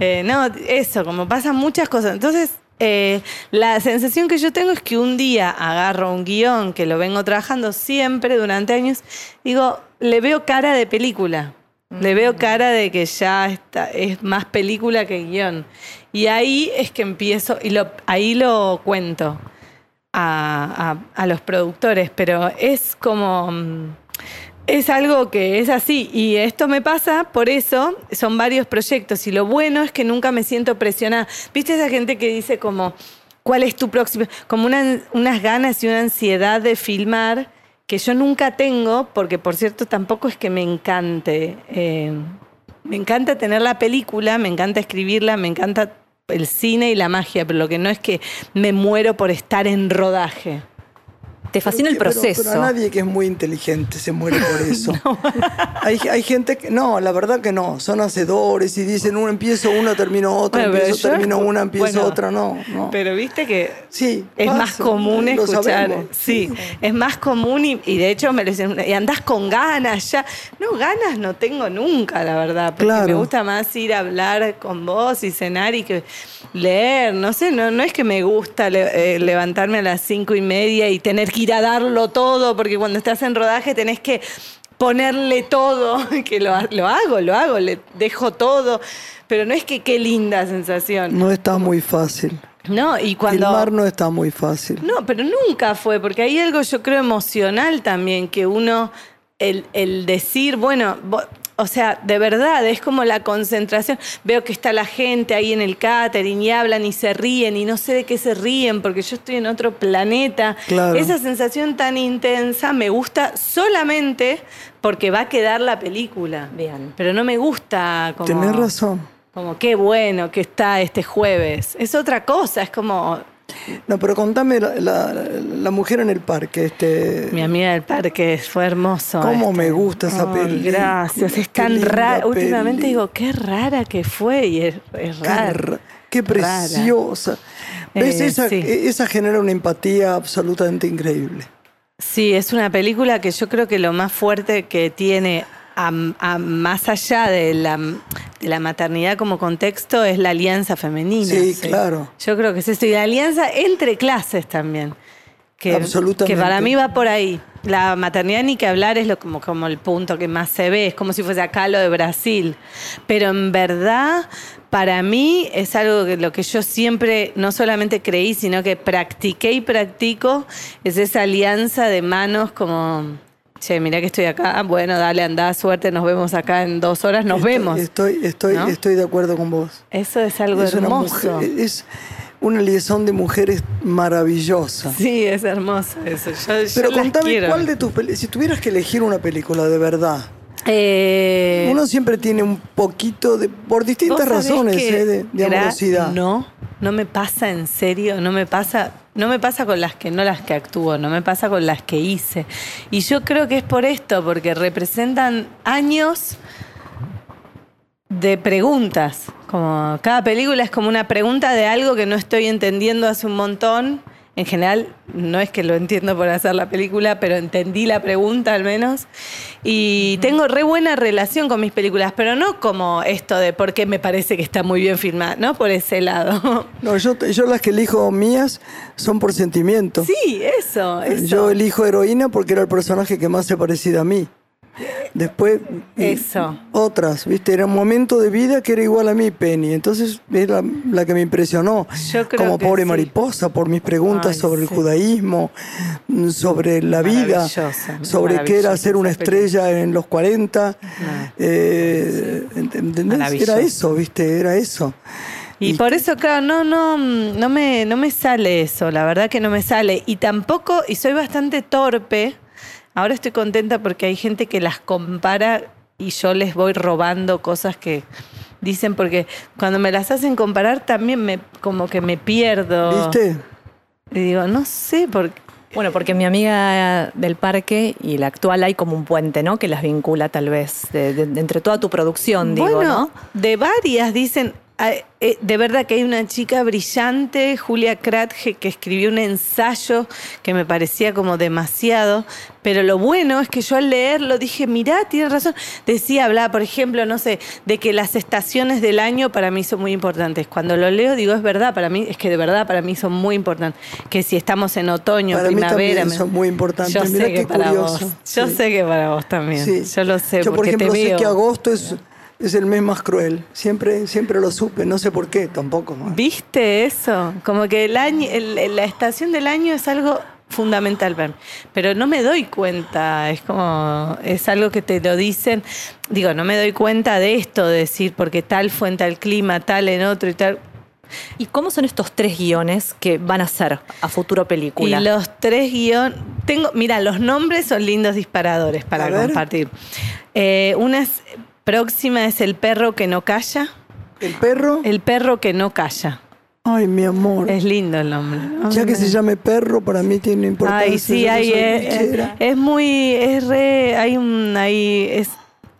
Eh, no, eso, como pasan muchas cosas. Entonces, eh, la sensación que yo tengo es que un día agarro un guion que lo vengo trabajando siempre durante años, digo, le veo cara de película. Le veo cara de que ya está, es más película que guion. Y ahí es que empiezo, y lo, ahí lo cuento a, a- los productores, pero es como... mm, es algo que es así y esto me pasa, por eso son varios proyectos y lo bueno es que nunca me siento presionada. ¿Viste esa gente que dice como, ¿cuál es tu próximo? Como una- unas ganas y una ansiedad de filmar que yo nunca tengo, porque por cierto tampoco es que me encante. eh, me encanta tener la película, me encanta escribirla, me encanta el cine y la magia, pero lo que no es que me muero por estar en rodaje. Te fascina el proceso. Pero, a nadie que es muy inteligente se muere por eso. hay, hay gente que. No, la verdad que no. Son hacedores y dicen, uno empiezo una, termino Bueno, pero empiezo, yo- termino una, empiezo bueno, otra. No, no. Pero viste que sí. Es pasa, más común escuchar. Sí, es más común y, y de hecho me lo dicen, y andás con ganas ya. No, ganas no tengo nunca, la verdad, porque Claro. me gusta más ir a hablar con vos y cenar y que leer. No sé, no, no es que me gusta le- eh, levantarme a las cinco y media y tener que ir a darlo todo, porque cuando estás en rodaje tenés que ponerle todo, que lo, lo hago, lo hago, le dejo todo. Pero no es que qué linda sensación. No está muy fácil. No, y cuando. Filmar no está muy fácil. No, pero nunca fue, porque hay algo yo creo emocional también, que uno, el, el decir, bueno, o sea, de verdad, es como la concentración. Veo que está la gente ahí en el catering y hablan y se ríen y no sé de qué se ríen porque yo estoy en otro planeta. Claro. Esa sensación tan intensa me gusta solamente porque va a quedar la película. Bien. Pero no me gusta como... Tenés razón. Como qué bueno que está este jueves. Es otra cosa, es como No, pero contame la, la- la mujer en el parque. Este, Mi amiga del parque fue hermoso. ¿Cómo este. me gusta esa película? Gracias, es tan rara. Últimamente digo, qué rara que fue y es, rara. ra- qué Rara. preciosa. ¿Ves? Eh, esa, sí. esa genera una empatía absolutamente increíble. Sí, es una película que yo creo que lo más fuerte que tiene, a- a- más allá de la, de la maternidad como contexto, es la alianza femenina. Sí, claro. Yo creo que es esto. Y la alianza entre clases también. Que, Absolutamente. Que para mí va por ahí. La maternidad ni que hablar es lo, como, como el punto que más se ve. Es como si fuese acá lo de Brasil. Pero en verdad, para mí es algo que lo que yo siempre no solamente creí, sino que practiqué y practico, es esa alianza de manos como... Che, mirá que estoy acá. Bueno, dale, andá, suerte, nos vemos acá en dos horas, nos Estoy- vemos. Estoy, estoy, ¿No? estoy de acuerdo con vos. Eso es algo es una hermoso. mujer, es una liaison de mujeres maravillosa. Sí, es hermoso eso. Yo, yo Pero contame, quiero. ¿cuál de tus peli- si tuvieras que elegir una película de verdad, Eh, uno siempre tiene un poquito de, por ¿vos distintas razones, eh, de, de amorosidad. No, no me pasa en serio, no me pasa, no me pasa con las que no las que actúo, no me pasa con las que hice. Y yo creo que es por esto, porque representan años de preguntas. Como cada película es como una pregunta de algo que no estoy entendiendo hace un montón en general, no es que lo entiendo por hacer la película, pero entendí la pregunta al menos. Y tengo re buena relación con mis películas, pero no como esto de por qué me parece que está muy bien filmada, no por ese lado. No, yo, yo las que elijo mías son por sentimiento. Sí, eso, eso. Yo elijo heroína porque era el personaje que más se parecía a mí. Después, Eso. otras, ¿viste? Era un momento de vida que era igual a mí, Penny. Entonces, es la, que me impresionó. Yo creo como que pobre sí. mariposa, por mis preguntas Ay, sobre el judaísmo, mm, sobre la vida, sobre qué era ser una estrella en los 40. eh, ent- ¿entendés? Era eso, ¿viste? Era eso. Y, por eso, claro, no, no, no me, no me sale eso, la verdad que no me sale. Y tampoco, y soy bastante torpe. Ahora estoy contenta porque hay gente que las compara y yo les voy robando cosas que dicen, porque cuando me las hacen comparar también me como que me pierdo. ¿Viste? Y digo, no sé, por Bueno, porque mi amiga del parque y la actual hay como un puente, ¿no? Que las vincula tal vez de, de- de entre toda tu producción, digo, bueno, ¿no? de varias dicen, de verdad que hay una chica brillante, Julia Kratge, que escribió un ensayo que me parecía como demasiado, pero lo bueno es que yo al leerlo dije, mirá, tiene razón. Decía, hablaba, por ejemplo, no sé, de que las estaciones del año para mí son muy importantes. Cuando lo leo digo, es verdad, para mí, es que de verdad para mí son muy importantes. Que si estamos en otoño, Para primavera... me- son muy importantes. Yo Mirá sé que qué para curioso. vos. Yo Sí. sé que para vos también. Sí. Yo lo sé, Yo, por porque ejemplo, te sé que agosto es, es el mes más cruel. Siempre, siempre lo supe, no sé por qué tampoco. ¿Viste eso? Como que el año, el- la estación del año es algo fundamental para mí. Pero no me doy cuenta, es como, es algo que te lo dicen. Digo, no me doy cuenta de esto, de decir, porque tal fue en tal clima, tal en otro y tal. ¿Y cómo son estos tres guiones que van a ser a futuro película? Y los tres guiones. Tengo, mira, los nombres son lindos disparadores para compartir. Eh, una es- próxima es El perro que no calla. El perro, El perro que no calla. ay, mi amor. Es lindo el nombre. ¿no? Ya que se llame perro, para mí tiene importancia. Ay, sí, Yo que hay, soy es, es muy, es re, hay un, hay, es,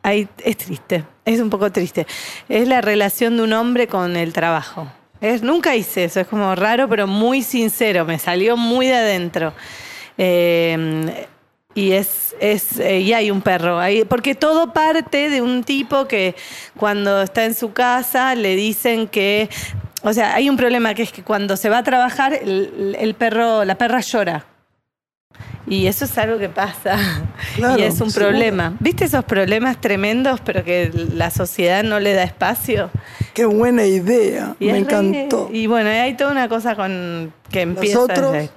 hay, es triste, es un poco triste. Es la relación de un hombre con el trabajo. Es, nunca hice eso, es como raro, pero muy sincero, me salió muy de adentro. Eh, y es, es eh, y hay un perro ahí, porque todo parte de un tipo que cuando está en su casa le dicen que, o sea, hay un problema que es que cuando se va a trabajar el, el perro, la perra llora. Y eso es algo que pasa. Claro, y es un seguro. problema. ¿Viste esos problemas tremendos, pero que la sociedad no le da espacio? Qué buena idea. Y me re- encantó. Y bueno, hay toda una cosa con que empieza. otros? desde.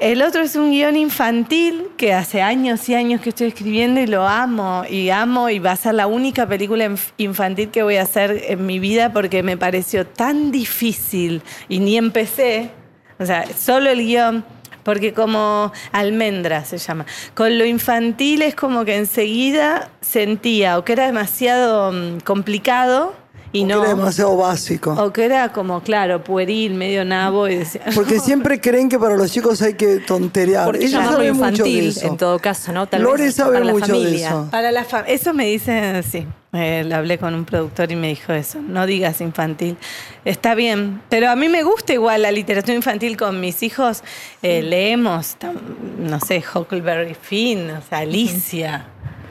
El otro es un guion infantil que hace años y años que estoy escribiendo y lo amo. Y amo y va a ser la única película inf- infantil que voy a hacer en mi vida porque me pareció tan difícil y ni empecé. O sea, solo el guion. Porque como almendra se llama. Con lo infantil es como que enseguida sentía o que era demasiado mm, complicado y Porque no. Era demasiado básico. O que era como, claro, pueril, medio nabo. Y decía, Porque siempre creen que para los chicos hay que tonterear. ¿Por qué Ella llamarlo sabe mucho de infantil eso. en todo caso, no? Tal Lore vez sabe para la mucho de familia. eso. Para la Eso me dicen, sí. Eh, le hablé con un productor y me dijo eso. No digas infantil. Está bien. Pero a mí me gusta igual la literatura infantil con mis hijos. Eh, leemos, no sé, Huckleberry Finn, o sea, Alicia.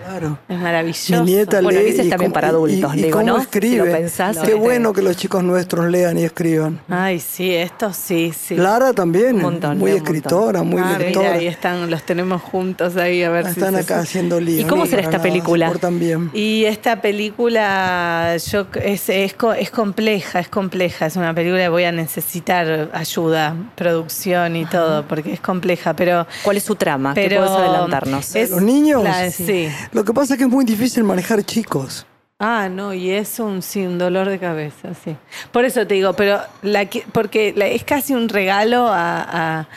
Claro. Es maravilloso. Mi nieta Bueno, lee Alicia es y también cómo- para y- adultos, y, digo, cómo ¿no? Si escribe. lo pensás, Qué este- bueno que los chicos nuestros lean y escriban. Ay, sí, esto sí, sí. Lara también, Un montón, muy montón. escritora, muy Ah, lectora. mira, ahí están, los tenemos juntos ahí a ver si Están se- acá haciendo lío. ¿Y cómo será esta película? Bien. Y esta película yo, es, es, es compleja, es compleja. Es una película que voy a necesitar ayuda, producción y todo, porque es compleja. Pero, ¿Cuál es su trama? ¿Qué pero puedes adelantarnos? es ¿Los niños? la- sí. Lo que pasa es que es muy difícil manejar chicos. Ah, no, y es un, sí, dolor de cabeza, sí. Por eso te digo, pero la, que- porque es casi un regalo a-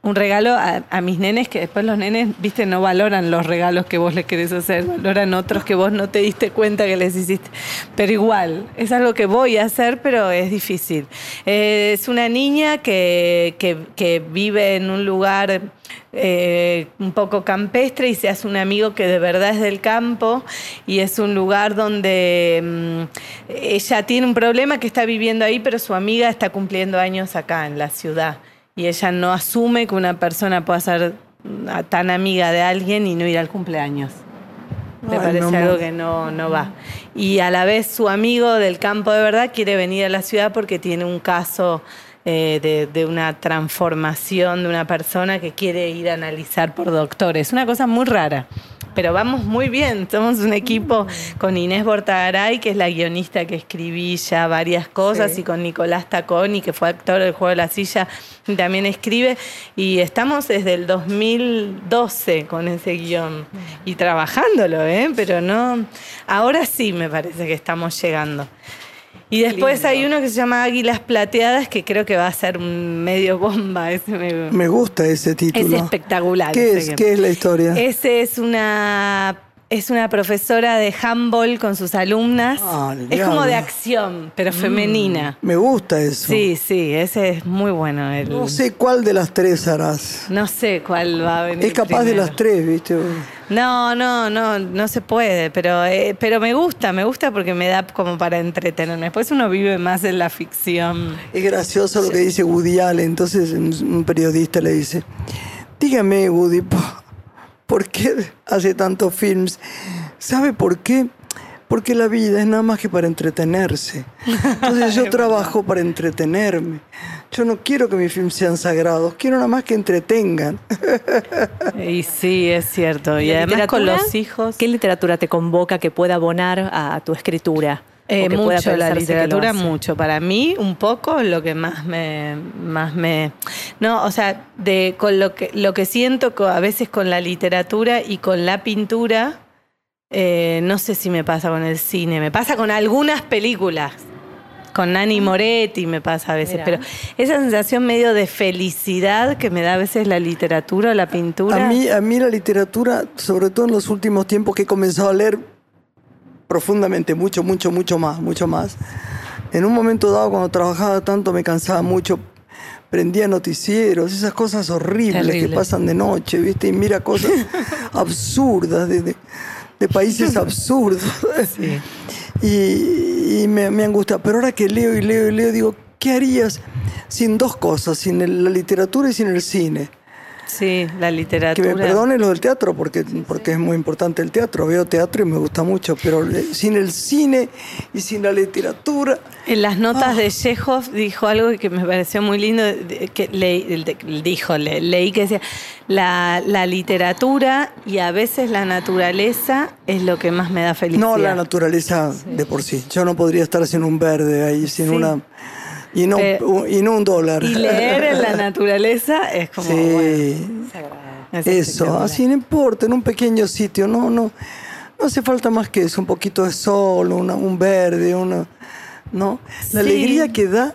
un regalo a, mis nenes que después los nenes, viste, no valoran los regalos que vos les querés hacer, valoran otros que vos no te diste cuenta que les hiciste. Pero igual, es algo que voy a hacer, pero es difícil. Es una niña que, que- que vive en un lugar eh, un poco campestre y se hace un amigo que de verdad es del campo y es un lugar donde mm, ella tiene un problema que está viviendo ahí, pero su amiga está cumpliendo años acá en la ciudad. Y ella no asume que una persona pueda ser mm, tan amiga de alguien y no ir al cumpleaños. Me Ay, parece algo que no, no va. Y a la vez su amigo del campo de verdad quiere venir a la ciudad porque tiene un caso eh, de, de una transformación de una persona que quiere ir a analizar por doctores. Una cosa muy rara. Pero vamos muy bien, somos un equipo con Inés Bortagaray, que es la guionista que escribí ya varias cosas, Sí. y con Nicolás Taconi, que fue actor del Juego de la Silla, y también escribe. Y estamos desde el 2012 con ese guion y trabajándolo, ¿eh? Pero no. Ahora sí me parece que estamos llegando. Y después hay uno que se llama Águilas Plateadas, que creo que va a ser un medio bomba. Ese me- Me gusta ese título. es espectacular. ¿Qué es, ¿Qué es la historia? Ese es una es una profesora de handball con sus alumnas. Ah, es como de acción, pero femenina. Me gusta eso. Sí, sí, ese es muy bueno. el- No sé cuál de las tres harás. no sé cuál va a venir. Es capaz de las tres, ¿viste? No, no, no, no se puede, pero, eh, pero me gusta, me gusta porque me da como para entretenerme. Después uno vive más en la ficción. Es gracioso lo que dice Woody Allen. Entonces un periodista le dice, dígame Woody, ¿por qué hace tantos films? ¿Sabe por qué? Porque la vida es nada más que para entretenerse. Entonces yo trabajo para entretenerme. Yo no quiero que mis films sean sagrados, quiero nada más que entretengan. Y sí, es cierto. Y, además con los hijos. ¿Qué literatura te convoca que pueda abonar a tu escritura? Eh, mucho, la literatura mucho. Para mí, un poco lo que más me, más me, no, o sea, de con lo que lo que siento a veces con la literatura y con la pintura, eh, no sé si me pasa con el cine, me pasa con algunas películas. Con Nani Moretti me pasa a veces, Mira. pero esa sensación medio de felicidad que me da a veces la literatura o la pintura. A mí, a mí la literatura, sobre todo en los últimos tiempos que he comenzado a leer profundamente, mucho, mucho, mucho más, mucho más. En un momento dado, cuando trabajaba tanto, me cansaba mucho. Prendía noticieros, esas cosas horribles que pasan de noche, ¿viste? Y mira cosas absurdas, de, de- de países absurdos. Y, y me, me angustia. Pero ahora que leo y leo y leo, digo, ¿qué harías sin dos cosas? Sin el- la literatura y sin el cine. Sí, la Que literatura. me perdone lo del teatro, porque, porque es muy importante el teatro. Veo teatro y me gusta mucho, pero le- sin el cine y sin la literatura. En las notas Ah. de Chekhov dijo algo que me pareció muy lindo, que de- dijo, le- leí que decía, la, la literatura y a veces la naturaleza es lo que más me da felicidad. No la naturaleza de por sí. Yo no podría estar sin un verde ahí, sin Sí. una. Y no, Pero- y no un dólar. Y leer en la naturaleza es como, Sí. bueno, es Eso, así no importa, en un pequeño sitio, no, no, no hace falta más que eso, un poquito de sol, una- un verde, una, ¿no? La Sí. alegría que da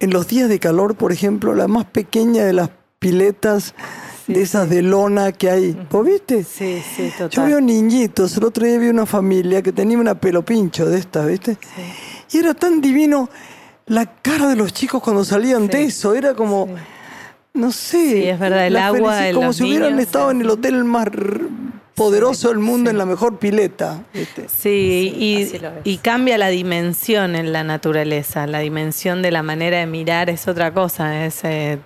en los días de calor, por ejemplo, la más pequeña de las piletas de esas de lona que hay, ¿vos viste? Sí, sí, total. Yo veo niñitos, el otro día vi una familia que tenía una pelo pincho de estas, ¿viste? Y era tan divino la cara de los chicos cuando salían de eso, era como, no sé. Sí, es verdad, el agua felici- de Como los si hubieran niños, estado en el hotel más poderoso del mundo, en la mejor pileta. Sí, y, cambia la dimensión en la naturaleza, la dimensión de la manera de mirar es otra cosa, es eh,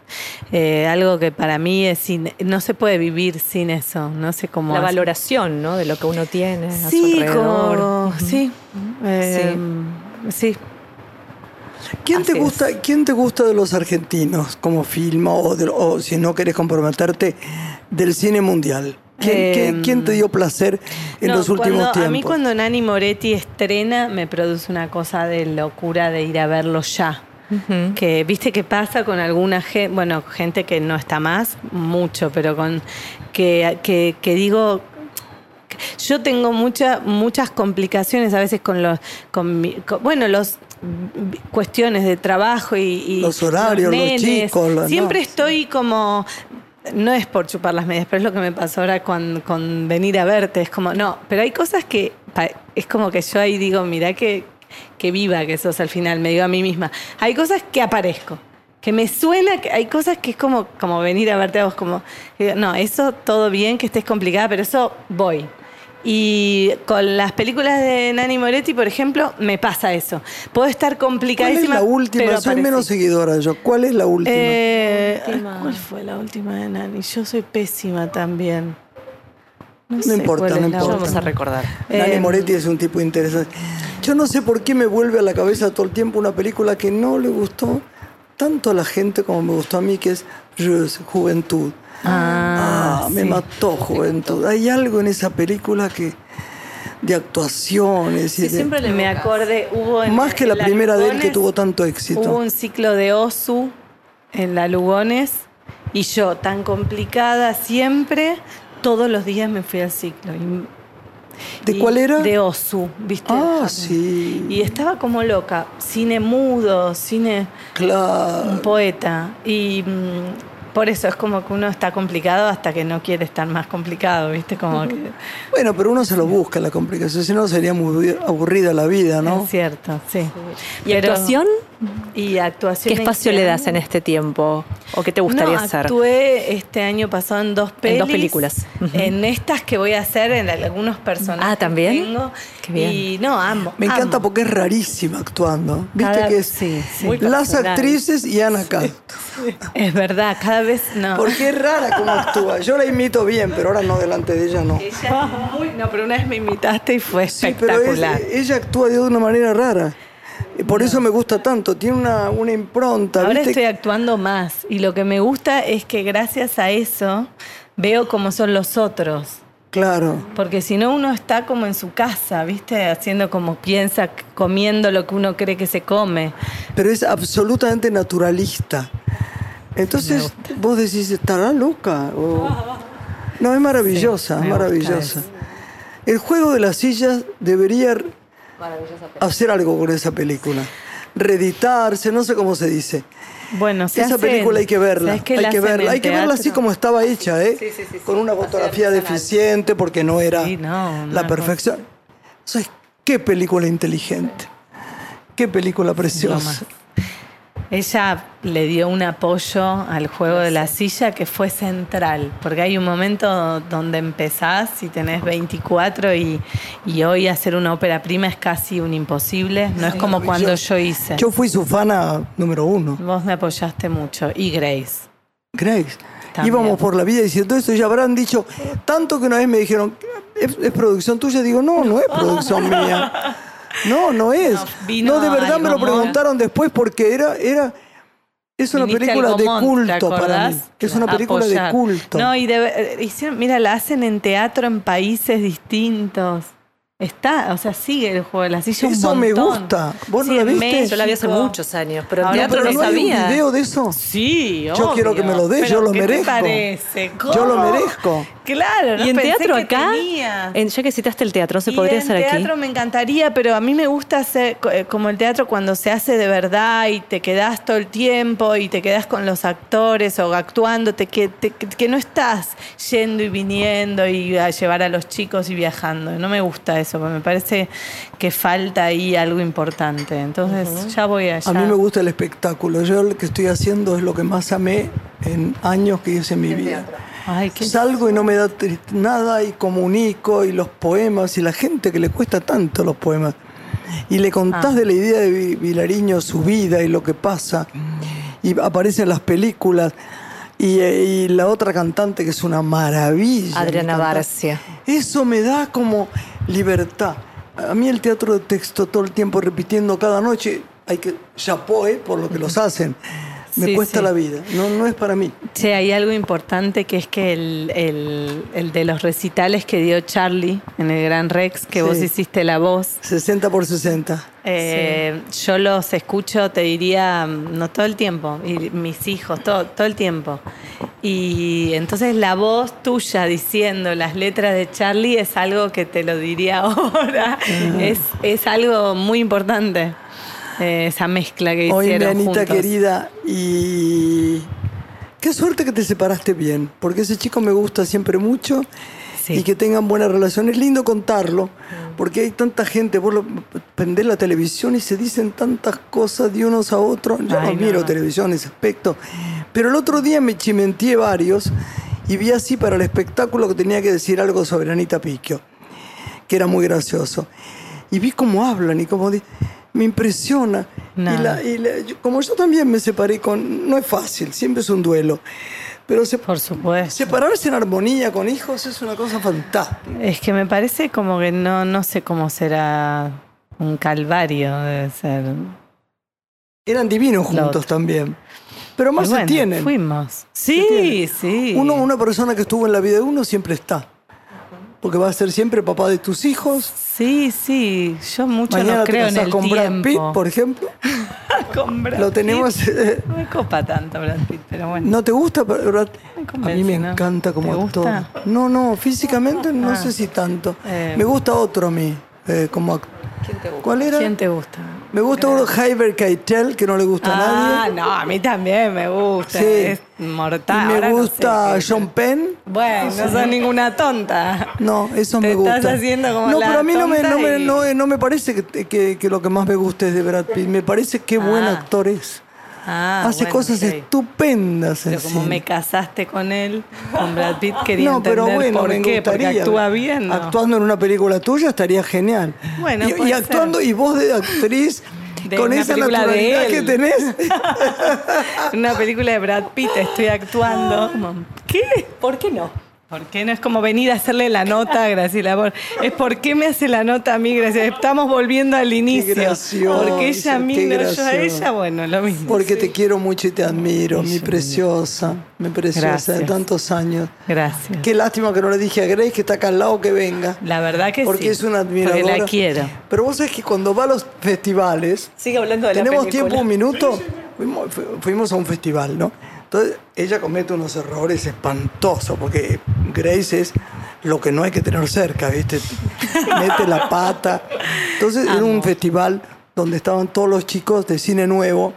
eh, algo que para mí es sin- no se puede vivir sin eso, no sé cómo... La valoración, ¿no? De lo que uno tiene a su Sí, alrededor. como- sí, eh, sí. ¿Quién te, gusta, ¿Quién te gusta de los argentinos como filma o, de- o si no querés comprometerte del cine mundial? ¿Quién, Eh, qué- quién te dio placer en No, los últimos cuando- tiempos? A mí cuando Nani Moretti estrena me produce una cosa de locura de ir a verlo ya. Que viste que pasa con alguna gente, bueno, gente que no está más, mucho, pero con que, que, que digo, yo tengo mucha, muchas complicaciones a veces con los, con mi- con- bueno, los cuestiones de trabajo y, y Los horarios, los nenes. chicos, los- Siempre no. estoy como no es por chupar las medias, pero es lo que me pasó ahora con, con venir a verte. Es como, no, pero hay cosas que es como que yo ahí digo, mirá que, que viva que sos al final, me digo a mí misma. Hay cosas que aparezco, que me suena, que hay cosas que es como, como venir a verte a vos, como, no, eso todo bien, que estés complicada, pero eso voy. Y con las películas de Nani Moretti, por ejemplo, me pasa eso. Puedo estar ¿Cuál complicadísima. es la última? pero Soy aparecí. menos seguidora yo. ¿Cuál es la última? Eh, Última. ¿Cuál fue la última de Nani? Yo soy pésima también. No, No sé importa, cuál no importa. Vamos a recordar. Dani eh, Moretti es un tipo interesante. Yo no sé por qué me vuelve a la cabeza todo el tiempo una película que no le gustó tanto a la gente como me gustó a mí, que es Juventud. Ah, Ah, me sí. mató Juventud. Hay algo en esa película que de actuaciones y Sí, de- siempre le Me acordé, hubo en- más que la primera de él que tuvo tanto éxito. Hubo un ciclo de Osu en la Lugones y yo, tan complicada siempre, todos los días me fui al ciclo. Y- ¿De y- cuál era? De Osu, ¿viste? Ah, sí. Y estaba como loca. Cine mudo, cine. Claro. un poeta. Y mm, por eso es como que uno está complicado hasta que no quiere estar más complicado, ¿viste? Como que. Bueno, pero uno se lo busca la complicación, si no sería muy aburrida la vida, ¿no? Es cierto, sí. ¿Y Pero- actuación? Y actuación. ¿Qué espacio le das en este tiempo? ¿O qué te gustaría no, hacer? Actué este año pasado en dos pelis. En dos películas. En estas que voy a hacer, en algunos personajes. Ah, ¿también? que tengo. Qué bien. Y no, amo. Me encanta amo. porque es rarísima actuando. Viste Cada- que es sí, sí. Las personal. actrices y Ana Cat. Es verdad, cada vez no. Porque es rara como actúa. Yo la imito bien, pero ahora no delante de ella no. Ella es muy. No, pero una vez me imitaste y fue Sí, pero es- espectacular. ella actúa de una manera rara. Y por eso me gusta tanto. Tiene una, una impronta. Ahora ¿viste? estoy actuando más y lo que me gusta es que gracias a eso veo cómo son los otros. Claro. Porque si no uno está como en su casa, ¿viste? Haciendo como piensa, comiendo lo que uno cree que se come. Pero es absolutamente naturalista. Entonces vos decís, ¿estará loca? O- No, es maravillosa, Sí, maravillosa. El juego de las sillas debería hacer algo con esa película. Reeditarse, no sé cómo se dice. Bueno, se Esa hace- película hay que verla, hay que verla, hay que verla así como estaba hecha, ¿eh? Con una fotografía deficiente porque no era Sí, no, la perfección. ¿Sabes qué película inteligente? Qué película preciosa. Ella le dio un apoyo al juego de la silla que fue central, porque hay un momento donde empezás y tenés 24 y, y hoy hacer una ópera prima es casi un imposible, no es como cuando yo hice. Yo fui su fana número uno. Vos me apoyaste mucho y Grace. Grace. También. Íbamos por la vida diciendo esto y ya habrán dicho tanto que una vez me dijeron, ¿es, es producción tuya? Digo, no, no es producción mía. No, no es. No, vino No, de verdad me lo preguntaron después porque era, era, es una Viniste película de Gomont, ¿te culto para mí. Es una película de culto. No, y de- eh, hicieron- mira, la hacen en teatro en países distintos. Está, o sea, sigue el juego de la silla un Eso me gusta. ¿Vos no la en viste? Yo la vi hace muchos años, pero en teatro pero no, no hay un video de eso. Sí, Yo quiero que me lo des, yo lo ¿qué te merezco. parece? Yo lo ¿Cómo? merezco. Claro, no y en pensé teatro que acá, tenía. en- ya que citaste el teatro, ¿no se Y podría en hacer aquí? teatro me encantaría, pero a mí me gusta hacer eh, como el teatro cuando se hace de verdad y te quedás todo el tiempo y te quedás con los actores o actuando, te, que, te- que no estás yendo y viniendo y a llevar a los chicos y viajando. No me gusta eso, porque me parece que falta ahí algo importante. Entonces ya voy allá. A mí me gusta el espectáculo. Yo lo que estoy haciendo es lo que más amé en años que hice en mi vida. Ay, qué Salgo y no me da nada y comunico y los poemas y la gente que le cuesta tanto los poemas. Y le contás Ah. de la idea de Vi- Vilariño, su vida y lo que pasa. Y aparecen las películas. Y, eh, y la otra cantante que es una maravilla. Adriana. Barcia. Eso me da como libertad. A mí el teatro de texto todo el tiempo repitiendo cada noche, hay que chapoe por lo que los hacen. Me Sí, cuesta sí. la vida. No, no es para mí. Che, hay algo importante que es que el, el- el de los recitales que dio Charlie en el Gran Rex, que Sí. vos hiciste la voz, 60 por 60. eh, yo los escucho, te diría, no todo el tiempo, y mis hijos, todo, todo el tiempo. Y entonces la voz tuya diciendo las letras de Charlie es algo que te lo diría ahora. es, es algo muy importante, eh, esa mezcla que mi hicieron Anita juntos. querida, y qué suerte que te separaste bien, porque ese chico me gusta siempre mucho Sí. y que tengan buena relación. Es lindo contarlo, porque hay tanta gente, vos lo, prendés la televisión y se dicen tantas cosas de unos a otros. Yo Ay, no miro no. televisión en ese aspecto, pero el otro día me chimenteé varios y vi así para el espectáculo que tenía que decir algo sobre Anita Picchio. que era muy gracioso. Y vi cómo hablan y cómo... di- Me impresiona. No. Y la- y la- yo- como yo también me separé con... No es fácil, siempre es un duelo. Pero se- Por supuesto. separarse en armonía con hijos es una cosa fantástica. Es que me parece como que no, no sé cómo será un calvario, debe ser. Eran divinos juntos también. Pero más se tienen. Fuimos. Sí, tienen. sí. Uno, una persona que estuvo en la vida de uno siempre está. Porque va a ser siempre papá de tus hijos. Sí, sí. Yo mucho Mañana no te creo en casás el con Brad Pitt, tiempo. por ejemplo. Con Brad Lo tenemos. Pitt. No me copa tanto Brad Pitt, pero bueno. ¿No te gusta? Brad? Me A convence, mí me ¿no? encanta como ¿Te actor. gusta? No, no, físicamente no Ah. sé si tanto. Eh. Me gusta otro a mí. eh, como act- ¿Cuál era? ¿Quién te gusta? Me gusta uno Hyber Keitel, que no le gusta a Ah, nadie. no, a mí también me gusta. Sí. Es Y mortal. me Ahora no sé gusta qué- John Penn. Bueno, no sos ninguna tonta. No, eso Te me gusta. estás haciendo como no, la pero a mí no me, no, me, no, no me parece que, que- que lo que más me gusta es de Brad Pitt. Me parece que buen Ah. actor es. Ah, Hace bueno, cosas estupendas en Pero como cine. me casaste con él, con Brad Pitt, quería No, pero bueno, por me qué, porque gustaría. actúa bien. ¿no? Actuando en una película tuya estaría genial. Bueno, y, actuando, ser. y vos de actriz, De con esa película de naturalidad que tenés. En una película de Brad Pitt estoy actuando. Como, ¿Qué? ¿Por qué no? ¿Por qué no es como venir a hacerle la nota a Graciela? Es por qué me hace la nota a mí, Graciela. Estamos volviendo al inicio. gracioso, Porque ella a mí, qué no yo a ella, bueno, lo mismo. Porque te quiero mucho y te admiro, mi preciosa, mi preciosa de Gracias. tantos años. Gracias. Qué lástima que no le dije a Grace que está acá al lado que venga. La verdad que porque sí. es una admiradora. Porque la quiero. Pero vos sabés que cuando va a los festivales, Sigue hablando de tenemos la tiempo un minuto, fuimos, fu- fuimos a un festival, ¿no? Entonces ella comete unos errores espantosos, porque Grace es lo que no hay que tener cerca, ¿viste? Mete la pata. Entonces era un festival donde estaban todos los chicos de cine nuevo.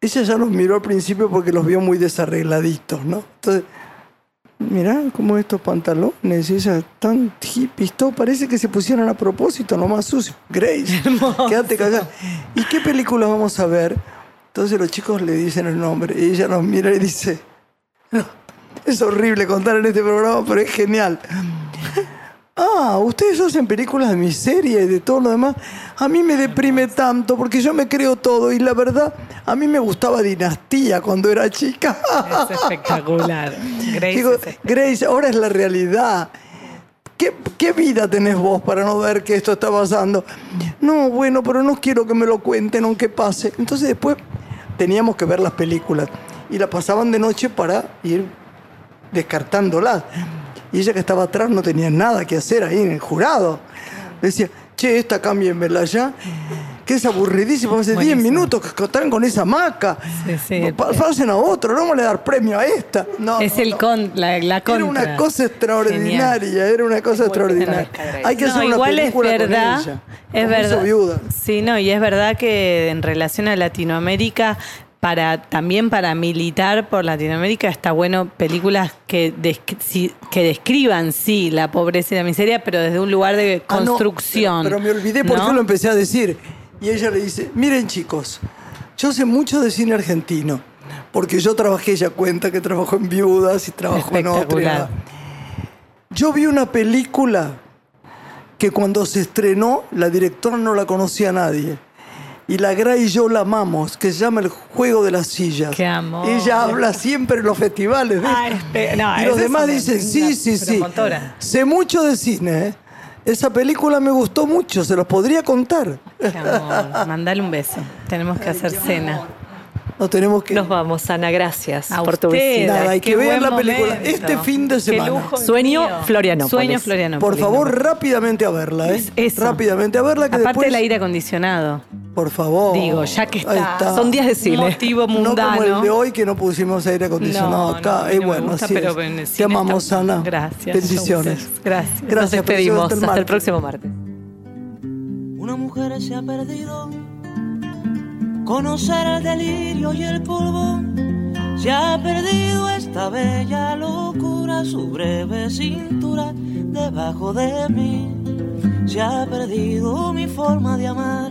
Ella ya los miró al principio porque los vio muy desarregladitos, ¿no? Entonces, mirá cómo estos pantalones, ella tan hippies, todo parece que se pusieron a propósito, nomás sucio. Grace, quédate callada. ¿Y qué película vamos a ver? Entonces los chicos le dicen el nombre y ella nos mira y dice, "No, es horrible contar en este programa, pero es genial. Ah, ustedes hacen películas de miseria y de todo lo demás. A mí me deprime tanto porque yo me creo todo y la verdad, a mí me gustaba Dinastía cuando era chica. Es espectacular. Grace Digo, es Grace, ahora es la realidad. ¿Qué, vida tenés vos para no ver que esto está pasando? No, bueno, pero no quiero que me lo cuenten aunque pase. Entonces después teníamos que ver las películas y la pasaban de noche para ir descartándolas. Y ella que estaba atrás no tenía nada que hacer ahí en el jurado. Decía, che, esta cámbienmela ya. Que es aburridísimo. Hace 10 Buenísimo. minutos que están con esa maca. Sí, sí. Pa- Pasen a otro, no vamos a dar premio a esta. No, Es no, el no. con, la, la Era contra. una cosa extraordinaria, era una cosa extraordinaria. Hay que No, hacer una igual es película verdad, con ella. es hizo verdad. viuda. Sí, no, y es verdad que en relación a Latinoamérica, para también para militar por Latinoamérica está bueno películas que, que describan sí la pobreza y la miseria, pero desde un lugar de Ah, no, construcción. pero, pero me olvidé por ¿no? qué lo empecé a decir. Y ella le dice, miren chicos, yo sé mucho de cine argentino, porque yo trabajé, ella cuenta que trabajó en Viudas y trabajó en otra. Yo vi una película que cuando se estrenó, la directora no la conocía nadie. Y la Gra y yo la amamos, que se llama El Juego de las Sillas. Qué amor. Ella habla siempre en los festivales. Ah, no, y los demás dicen, sí, sí, sí. Sé mucho de cine, ¿eh? Esa película me gustó mucho, se los podría contar. Qué amor, mandale un beso. Tenemos que hacer cena. No tenemos que... Nos vamos, Ana, gracias A por tu visita. Nada, hay qué que ver buen la película momento. este fin de Qué semana. lujo Sueño mío. Florianópolis. Sueño Florianópolis. Por favor, rápidamente a verla, ¿eh? Eso. Rápidamente a verla, que Aparte después... del aire acondicionado. Por favor. Digo, ya que Ahí está. Son días de cine. Motivo No mundano. como el de hoy que no pusimos aire acondicionado No, acá. no, no bueno, gusta, así pero es. en el Te amamos, está- Ana. Gracias. Bendiciones. ustedes. Gracias. Nos Gracias, despedimos. Hasta el martes. próximo martes. Una mujer se ha perdido. Conocer el delirio y el polvo. Se ha perdido esta bella locura, su breve cintura debajo de mí. Se ha perdido mi forma de amar.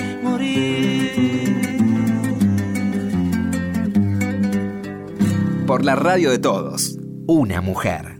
Por la radio de todos, una mujer.